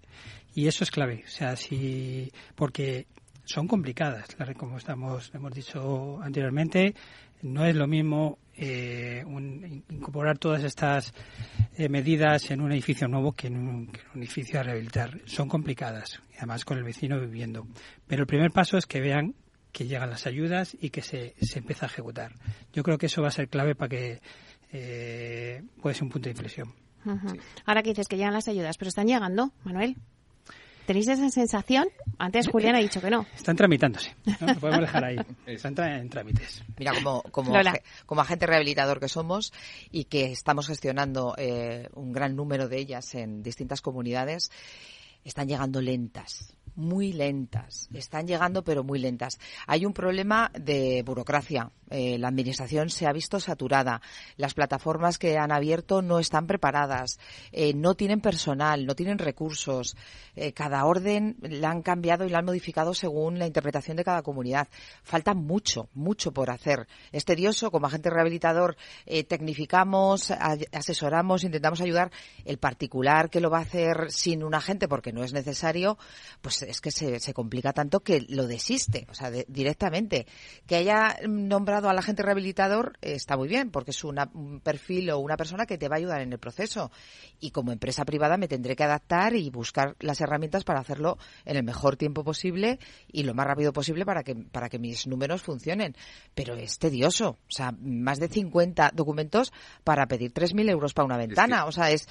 Y eso es clave, o sea, si porque son complicadas, como estamos hemos dicho anteriormente, no es lo mismo eh, un- incorporar todas estas eh, medidas en un edificio nuevo que en un, edificio a rehabilitar. Son complicadas, y además con el vecino viviendo. Pero el primer paso es que vean que llegan las ayudas y que se, se empieza a ejecutar. Yo creo que eso va a ser clave para que eh, puede ser un punto de inflexión. Ahora que dices que llegan las ayudas, pero están llegando, Manuel. ¿Tenéis esa sensación? Antes Julián ha dicho que no. Están tramitándose. ¿no? Lo podemos dejar ahí. Están tra- en trámites. Mira, como, como, como agente rehabilitador que somos y que estamos gestionando eh, un gran número de ellas en distintas comunidades, están llegando lentas, muy lentas. Están llegando, pero muy lentas. Hay un problema de burocracia. Eh, la administración se ha visto saturada. Las plataformas que han abierto no están preparadas. Eh, no tienen personal, no tienen recursos. Eh, cada orden la han cambiado y la han modificado según la interpretación de cada comunidad. Falta mucho, mucho por hacer. Es tedioso. Como agente rehabilitador eh, tecnificamos, asesoramos, intentamos ayudar. El particular que lo va a hacer sin un agente porque no es necesario, pues es que se, se complica tanto que lo desiste, o sea, de- directamente. Que haya nombrado al agente rehabilitador eh, está muy bien, porque es una- un perfil o una persona que te va a ayudar en el proceso. Y como empresa privada me tendré que adaptar y buscar las herramientas para hacerlo en el mejor tiempo posible y lo más rápido posible para que, para que mis números funcionen. Pero es tedioso, o sea, más de 50 documentos para pedir 3.000 euros para una ventana. O sea, es,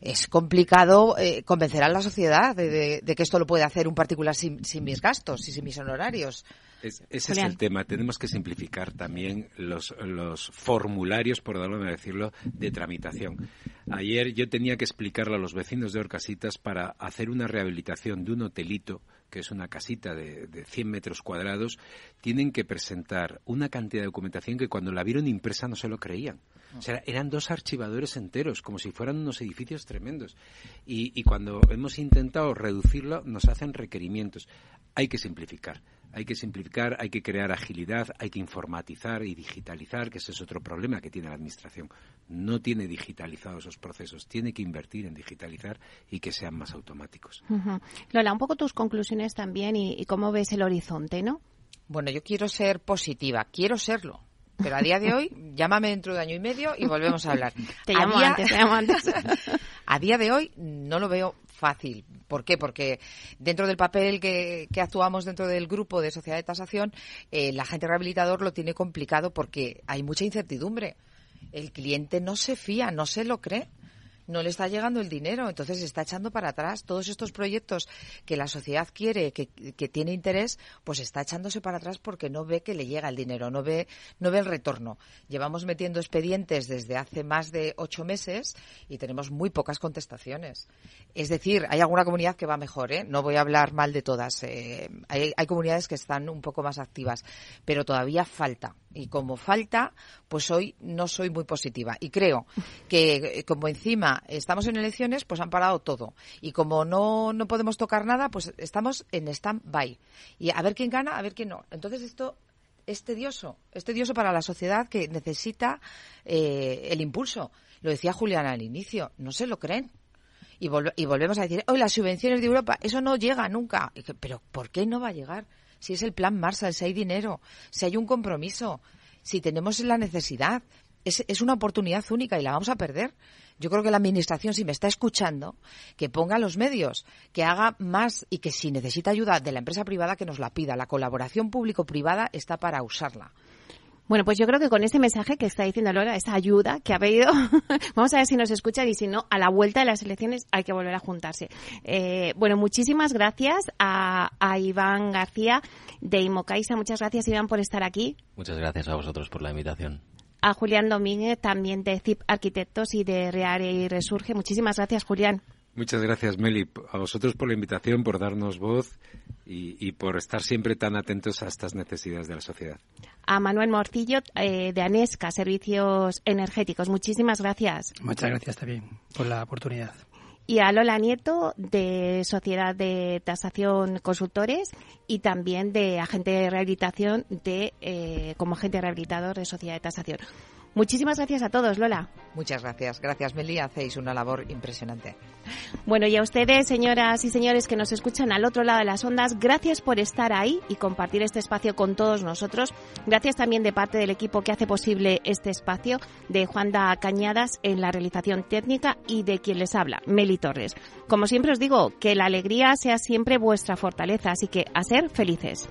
es complicado eh, convencer a la sociedad de, de- de que esto lo puede hacer un particular sin, sin mis gastos y sin mis honorarios. Es- ese es el tema. Tenemos que simplificar también los, los formularios, por darlo a decirlo, de tramitación. Ayer yo tenía que explicarle a los vecinos de Orcasitas para hacer una rehabilitación de un hotelito, que es una casita de, de 100 metros cuadrados, tienen que presentar una cantidad de documentación que cuando la vieron impresa no se lo creían. O sea, eran dos archivadores enteros, como si fueran unos edificios tremendos. Y, y cuando hemos intentado reducirlo, nos hacen requerimientos. Hay que simplificar. Hay que simplificar, hay que crear agilidad, hay que informatizar y digitalizar, que ese es otro problema que tiene la Administración. No tiene digitalizados esos procesos, tiene que invertir en digitalizar y que sean más automáticos. Lola, un poco tus conclusiones también y, y cómo ves el horizonte, ¿no? Bueno, yo quiero ser positiva, quiero serlo. Pero a día de hoy, llámame dentro de año y medio y volvemos a hablar. Te A llamo día- antes, te llamo antes. a día de hoy no lo veo fácil. ¿Por qué? Porque dentro del papel que, que actuamos dentro del grupo de sociedad de tasación, eh, el agente rehabilitador lo tiene complicado porque hay mucha incertidumbre. El cliente no se fía, no se lo cree. No le está llegando el dinero, entonces está echando para atrás todos estos proyectos que la sociedad quiere, que, que tiene interés, pues está echándose para atrás porque no ve que le llega el dinero, no ve, no ve el retorno. Llevamos metiendo expedientes desde hace más de ocho meses y tenemos muy pocas contestaciones. Es decir, hay alguna comunidad que va mejor, ¿eh? no voy a hablar mal de todas. eh, hay, hay comunidades que están un poco más activas, pero todavía falta. Y como falta, pues hoy no soy muy positiva. Y creo que eh, como encima estamos en elecciones, pues han parado todo. Y como no, no podemos tocar nada, pues estamos en stand-by. Y a ver quién gana, a ver quién no. Entonces esto es tedioso, es tedioso para la sociedad que necesita eh, el impulso. Lo decía Julián al inicio, no se lo creen. Y, y volvemos a decir, hoy las subvenciones de Europa, eso no llega nunca. Pero ¿por qué no va a llegar? Si es el plan Marshall, si hay dinero, si hay un compromiso, si tenemos la necesidad. Es, es una oportunidad única y la vamos a perder. Yo creo que la Administración, si me está escuchando, que ponga los medios, que haga más y que si necesita ayuda de la empresa privada, que nos la pida. La colaboración público-privada está para usarla. Bueno, pues yo creo que con ese mensaje que está diciendo Lola, esa ayuda que ha pedido, vamos a ver si nos escuchan y si no, a la vuelta de las elecciones hay que volver a juntarse. Eh, bueno, muchísimas gracias a, a, Iván García de Imocaisa. Muchas gracias, Iván, por estar aquí. Muchas gracias a vosotros por la invitación. A Julián Domínguez, también de CIP Arquitectos y de Reare y Resurge. Muchísimas gracias, Julián. Muchas gracias, Meli, a vosotros por la invitación, por darnos voz y, y, por estar siempre tan atentos a estas necesidades de la sociedad. A Manuel Morcillo, eh, de ANESCA, Servicios Energéticos. Muchísimas gracias. Muchas gracias también por la oportunidad. Y a Lola Nieto, de Sociedad de Tasación Consultores y también de agente de rehabilitación de, eh, como agente rehabilitador de Sociedad de Tasación. Muchísimas gracias a todos, Lola. Muchas gracias. Gracias, Meli. Hacéis una labor impresionante. Bueno, y a ustedes, señoras y señores que nos escuchan al otro lado de las ondas, gracias por estar ahí y compartir este espacio con todos nosotros. Gracias también de parte del equipo que hace posible este espacio, de Juanda Cañadas en la realización técnica y de quien les habla, Meli Torres. Como siempre os digo, que la alegría sea siempre vuestra fortaleza, así que a ser felices.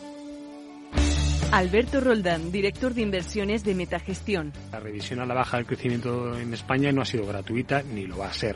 Alberto Roldán, director de inversiones de Metagestión. La revisión a la baja del crecimiento en España no ha sido gratuita ni lo va a ser.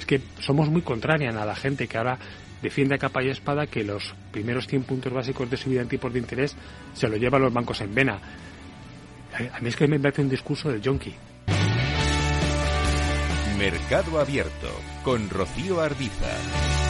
Es que somos muy contrarian a la gente que ahora defiende a capa y espada que los primeros 100 puntos básicos de subida en tipos de interés se lo llevan los bancos en vena. A mí es que me parece un discurso del yonki. Mercado Abierto con Rocío Arbiza.